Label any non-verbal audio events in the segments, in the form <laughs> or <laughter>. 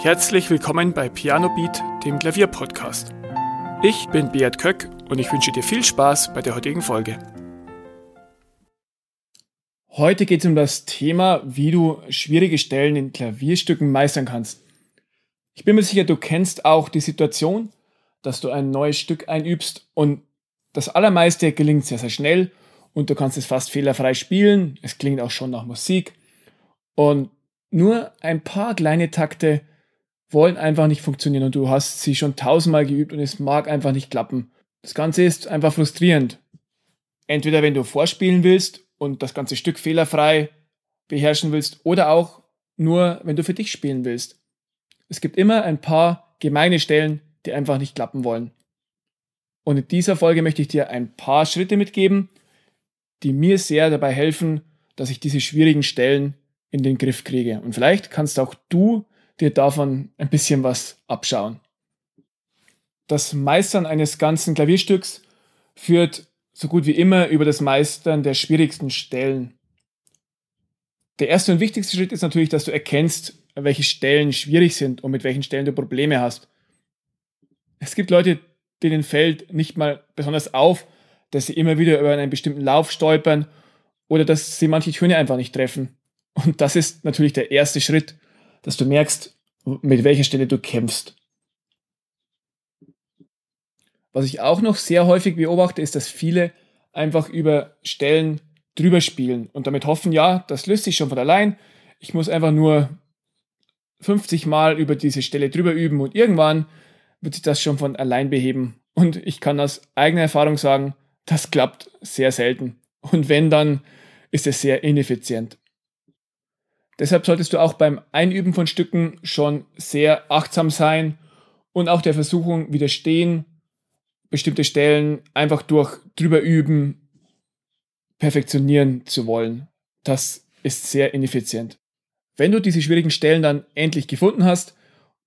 Herzlich willkommen bei Piano Beat, dem Klavierpodcast. Ich bin Beat Köck und ich wünsche dir viel Spaß bei der heutigen Folge. Heute geht es um das Thema, wie du schwierige Stellen in Klavierstücken meistern kannst. Ich bin mir sicher, du kennst auch die Situation, dass du ein neues Stück einübst und das allermeiste gelingt sehr, sehr schnell und du kannst es fast fehlerfrei spielen. Es klingt auch schon nach Musik. Und nur ein paar kleine Takte wollen einfach nicht funktionieren und du hast sie schon tausendmal geübt und es mag einfach nicht klappen. Das Ganze ist einfach frustrierend. Entweder wenn du vorspielen willst und das ganze Stück fehlerfrei beherrschen willst oder auch nur, wenn du für dich spielen willst. Es gibt immer ein paar gemeine Stellen, die einfach nicht klappen wollen. Und in dieser Folge möchte ich dir ein paar Schritte mitgeben, die mir sehr dabei helfen, dass ich diese schwierigen Stellen in den Griff kriege. Und vielleicht kannst auch du dir davon ein bisschen was abschauen. Das Meistern eines ganzen Klavierstücks führt so gut wie immer über das Meistern der schwierigsten Stellen. Der erste und wichtigste Schritt ist natürlich, dass du erkennst, welche Stellen schwierig sind und mit welchen Stellen du Probleme hast. Es gibt Leute, denen fällt nicht mal besonders auf, dass sie immer wieder über einen bestimmten Lauf stolpern oder dass sie manche Töne einfach nicht treffen. Und das ist natürlich der erste Schritt, dass du merkst, mit welcher Stelle du kämpfst. Was ich auch noch sehr häufig beobachte, ist, dass viele einfach über Stellen drüber spielen und damit hoffen, ja, das löst sich schon von allein. Ich muss einfach nur 50 Mal über diese Stelle drüber üben und irgendwann wird sich das schon von allein beheben. Und ich kann aus eigener Erfahrung sagen, das klappt sehr selten. Und wenn, dann ist es sehr ineffizient. Deshalb solltest du auch beim Einüben von Stücken schon sehr achtsam sein und auch der Versuchung widerstehen, bestimmte Stellen einfach durch drüber üben, perfektionieren zu wollen. Das ist sehr ineffizient. Wenn du diese schwierigen Stellen dann endlich gefunden hast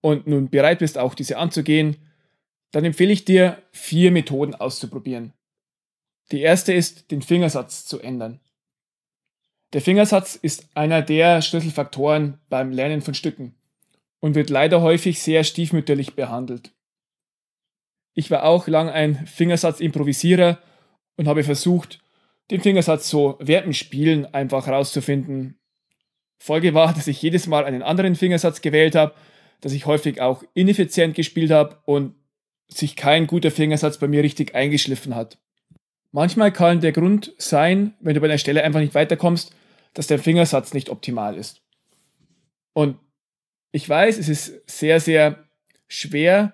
und nun bereit bist, auch diese anzugehen, dann empfehle ich dir, vier Methoden auszuprobieren. Die erste ist, den Fingersatz zu ändern. Der Fingersatz ist einer der Schlüsselfaktoren beim Lernen von Stücken und wird leider häufig sehr stiefmütterlich behandelt. Ich war auch lang ein Fingersatz-Improvisierer und habe versucht, den Fingersatz so dem Spielen einfach rauszufinden. Folge war, dass ich jedes Mal einen anderen Fingersatz gewählt habe, dass ich häufig auch ineffizient gespielt habe und sich kein guter Fingersatz bei mir richtig eingeschliffen hat. Manchmal kann der Grund sein, wenn du bei einer Stelle einfach nicht weiterkommst, dass der Fingersatz nicht optimal ist. Und ich weiß, es ist sehr, sehr schwer,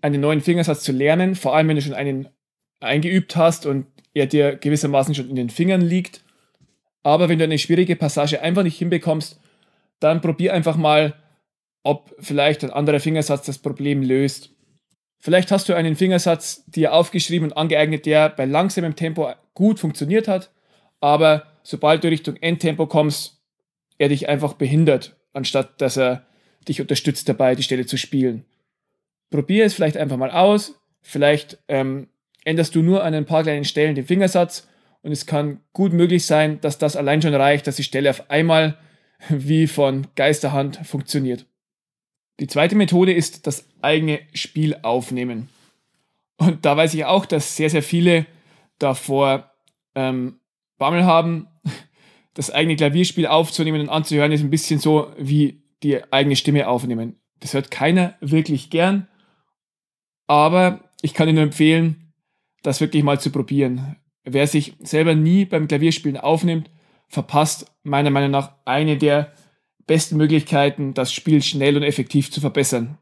einen neuen Fingersatz zu lernen, vor allem wenn du schon einen eingeübt hast und er dir gewissermaßen schon in den Fingern liegt. Aber wenn du eine schwierige Passage einfach nicht hinbekommst, dann probier einfach mal, ob vielleicht ein anderer Fingersatz das Problem löst. Vielleicht hast du einen Fingersatz dir aufgeschrieben und angeeignet, der bei langsamem Tempo gut funktioniert hat, aber sobald du Richtung Endtempo kommst, er dich einfach behindert, anstatt dass er dich unterstützt dabei, die Stelle zu spielen. Probier es vielleicht einfach mal aus. Vielleicht ähm, änderst du nur an ein paar kleinen Stellen den Fingersatz und es kann gut möglich sein, dass das allein schon reicht, dass die Stelle auf einmal <laughs> wie von Geisterhand funktioniert. Die zweite Methode ist das eigene Spiel aufnehmen. Und da weiß ich auch, dass sehr, sehr viele davor ähm, Bammel haben, <laughs> das eigene Klavierspiel aufzunehmen und anzuhören, ist ein bisschen so wie die eigene Stimme aufnehmen. Das hört keiner wirklich gern, aber ich kann Ihnen nur empfehlen, das wirklich mal zu probieren. Wer sich selber nie beim Klavierspielen aufnimmt, verpasst meiner Meinung nach eine der besten Möglichkeiten, das Spiel schnell und effektiv zu verbessern.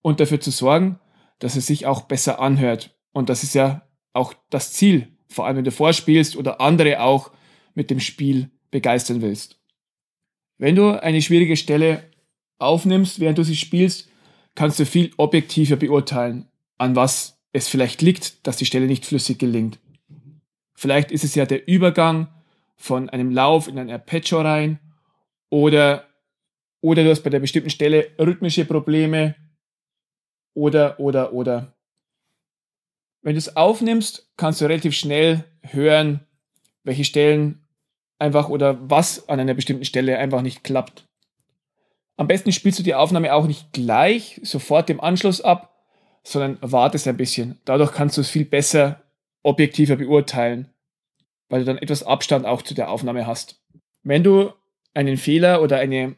Und dafür zu sorgen, dass es sich auch besser anhört. Und das ist ja auch das Ziel, vor allem wenn du vorspielst oder andere auch mit dem Spiel begeistern willst. Wenn du eine schwierige Stelle aufnimmst, während du sie spielst, kannst du viel objektiver beurteilen, an was es vielleicht liegt, dass die Stelle nicht flüssig gelingt. Vielleicht ist es ja der Übergang von einem Lauf in ein Arpeggio rein oder, oder du hast bei der bestimmten Stelle rhythmische Probleme oder, oder, oder. Wenn du es aufnimmst, kannst du relativ schnell hören, welche Stellen einfach oder was an einer bestimmten Stelle einfach nicht klappt. Am besten spielst du die Aufnahme auch nicht gleich, sofort im Anschluss ab, sondern wartest ein bisschen. Dadurch kannst du es viel besser, objektiver beurteilen, weil du dann etwas Abstand auch zu der Aufnahme hast. Wenn du einen Fehler oder eine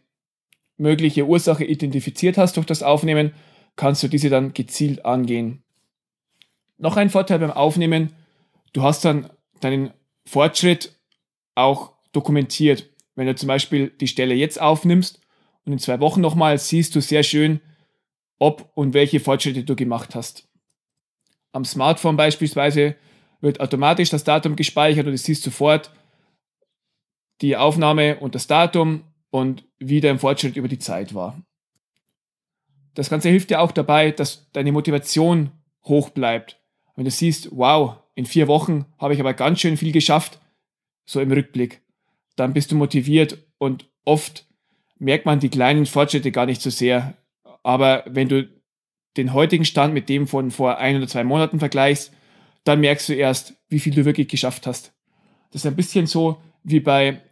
mögliche Ursache identifiziert hast durch das Aufnehmen, kannst du diese dann gezielt angehen. Noch ein Vorteil beim Aufnehmen, du hast dann deinen Fortschritt auch dokumentiert. Wenn du zum Beispiel die Stelle jetzt aufnimmst und in zwei Wochen nochmal, siehst du sehr schön, ob und welche Fortschritte du gemacht hast. Am Smartphone beispielsweise wird automatisch das Datum gespeichert und du siehst sofort die Aufnahme und das Datum und wie dein Fortschritt über die Zeit war. Das Ganze hilft dir auch dabei, dass deine Motivation hoch bleibt. Wenn du siehst, wow, in vier Wochen habe ich aber ganz schön viel geschafft, so im Rückblick, dann bist du motiviert und oft merkt man die kleinen Fortschritte gar nicht so sehr. Aber wenn du den heutigen Stand mit dem von vor ein oder zwei Monaten vergleichst, dann merkst du erst, wie viel du wirklich geschafft hast. Das ist ein bisschen so wie bei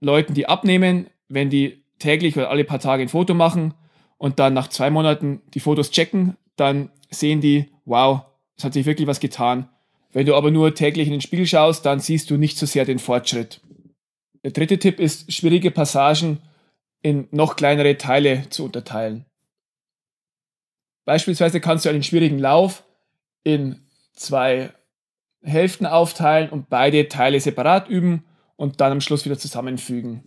Leuten, die abnehmen, wenn die täglich oder alle paar Tage ein Foto machen und dann nach zwei Monaten die Fotos checken, dann sehen die, wow, es hat sich wirklich was getan. Wenn du aber nur täglich in den Spiegel schaust, dann siehst du nicht so sehr den Fortschritt. Der dritte Tipp ist, schwierige Passagen in noch kleinere Teile zu unterteilen. Beispielsweise kannst du einen schwierigen Lauf in zwei Hälften aufteilen und beide Teile separat üben und dann am Schluss wieder zusammenfügen.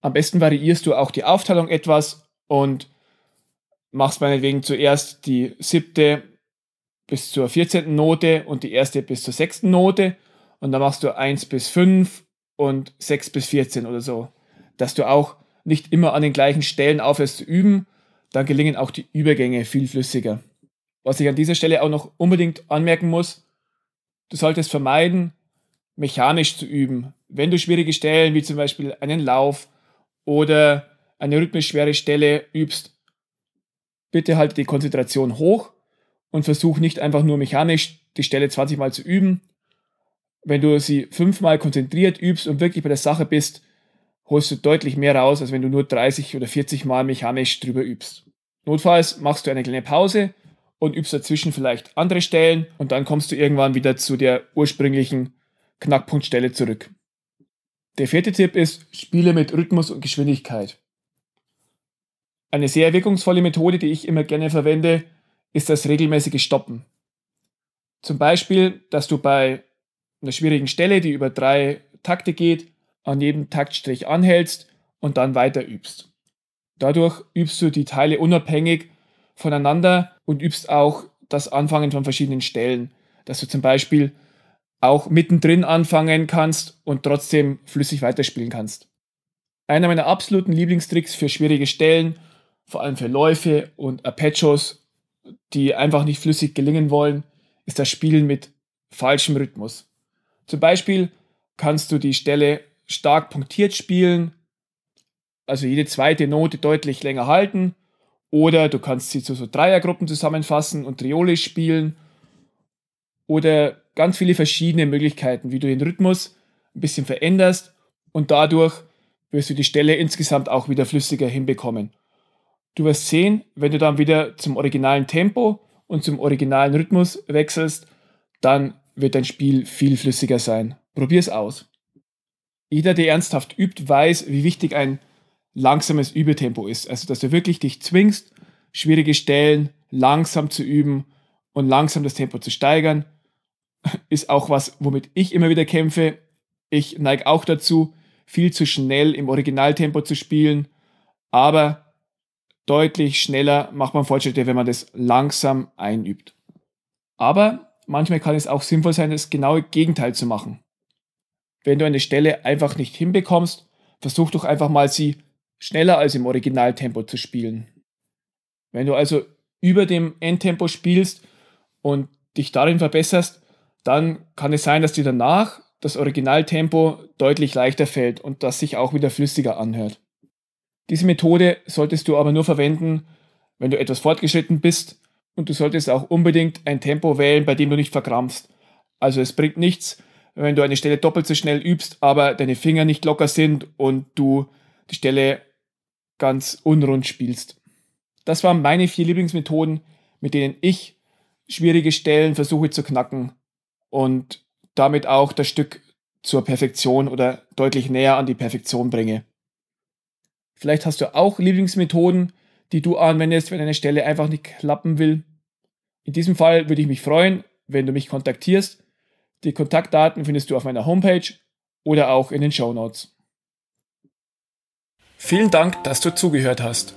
Am besten variierst du auch die Aufteilung etwas und machst meinetwegen zuerst die siebte bis zur 14. Note und die erste bis zur sechsten Note und dann machst du 1 bis 5 und 6 bis 14 oder so. Dass du auch nicht immer an den gleichen Stellen aufhörst zu üben, dann gelingen auch die Übergänge viel flüssiger. Was ich an dieser Stelle auch noch unbedingt anmerken muss, du solltest vermeiden, mechanisch zu üben. Wenn du schwierige Stellen wie zum Beispiel einen Lauf oder eine rhythmisch schwere Stelle übst, bitte halte die Konzentration hoch und versuch nicht einfach nur mechanisch die Stelle 20 Mal zu üben. Wenn du sie fünfmal konzentriert übst und wirklich bei der Sache bist, holst du deutlich mehr raus, als wenn du nur 30 oder 40 Mal mechanisch drüber übst. Notfalls machst du eine kleine Pause und übst dazwischen vielleicht andere Stellen und dann kommst du irgendwann wieder zu der ursprünglichen Knackpunktstelle zurück. Der vierte Tipp ist, spiele mit Rhythmus und Geschwindigkeit. Eine sehr wirkungsvolle Methode, die ich immer gerne verwende, ist das regelmäßige Stoppen. Zum Beispiel, dass du bei einer schwierigen Stelle, die über drei Takte geht, an jedem Taktstrich anhältst und dann weiter übst. Dadurch übst du die Teile unabhängig voneinander und übst auch das Anfangen von verschiedenen Stellen, dass du zum Beispiel auch mittendrin anfangen kannst und trotzdem flüssig weiterspielen kannst. Einer meiner absoluten Lieblingstricks für schwierige Stellen, vor allem für Läufe und Arpeggios, die einfach nicht flüssig gelingen wollen, ist das Spielen mit falschem Rhythmus. Zum Beispiel kannst du die Stelle stark punktiert spielen, also jede zweite Note deutlich länger halten, oder du kannst sie zu so Dreiergruppen zusammenfassen und triolisch spielen, oder ganz viele verschiedene Möglichkeiten, wie du den Rhythmus ein bisschen veränderst und dadurch wirst du die Stelle insgesamt auch wieder flüssiger hinbekommen. Du wirst sehen, wenn du dann wieder zum originalen Tempo und zum originalen Rhythmus wechselst, dann wird dein Spiel viel flüssiger sein. Probier es aus. Jeder, der ernsthaft übt, weiß, wie wichtig ein langsames Übetempo ist. Also, dass du wirklich dich zwingst, schwierige Stellen langsam zu üben und langsam das Tempo zu steigern ist auch was, womit ich immer wieder kämpfe. Ich neige auch dazu, viel zu schnell im Originaltempo zu spielen, aber deutlich schneller macht man Fortschritte, wenn man das langsam einübt. Aber manchmal kann es auch sinnvoll sein, das genaue Gegenteil zu machen. Wenn du eine Stelle einfach nicht hinbekommst, versuch doch einfach mal sie schneller als im Originaltempo zu spielen. Wenn du also über dem Endtempo spielst und dich darin verbesserst, dann kann es sein, dass dir danach das Originaltempo deutlich leichter fällt und das sich auch wieder flüssiger anhört. Diese Methode solltest du aber nur verwenden, wenn du etwas fortgeschritten bist und du solltest auch unbedingt ein Tempo wählen, bei dem du nicht verkrampfst. Also es bringt nichts, wenn du eine Stelle doppelt so schnell übst, aber deine Finger nicht locker sind und du die Stelle ganz unrund spielst. Das waren meine vier Lieblingsmethoden, mit denen ich schwierige Stellen versuche zu knacken und damit auch das Stück zur Perfektion oder deutlich näher an die Perfektion bringe. Vielleicht hast du auch Lieblingsmethoden, die du anwendest, wenn eine Stelle einfach nicht klappen will. In diesem Fall würde ich mich freuen, wenn du mich kontaktierst. Die Kontaktdaten findest du auf meiner Homepage oder auch in den Show Notes. Vielen Dank, dass du zugehört hast.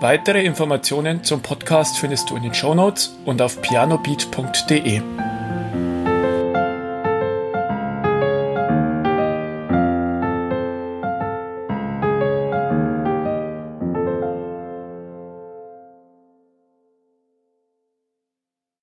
Weitere Informationen zum Podcast findest du in den Show Notes und auf pianobeat.de.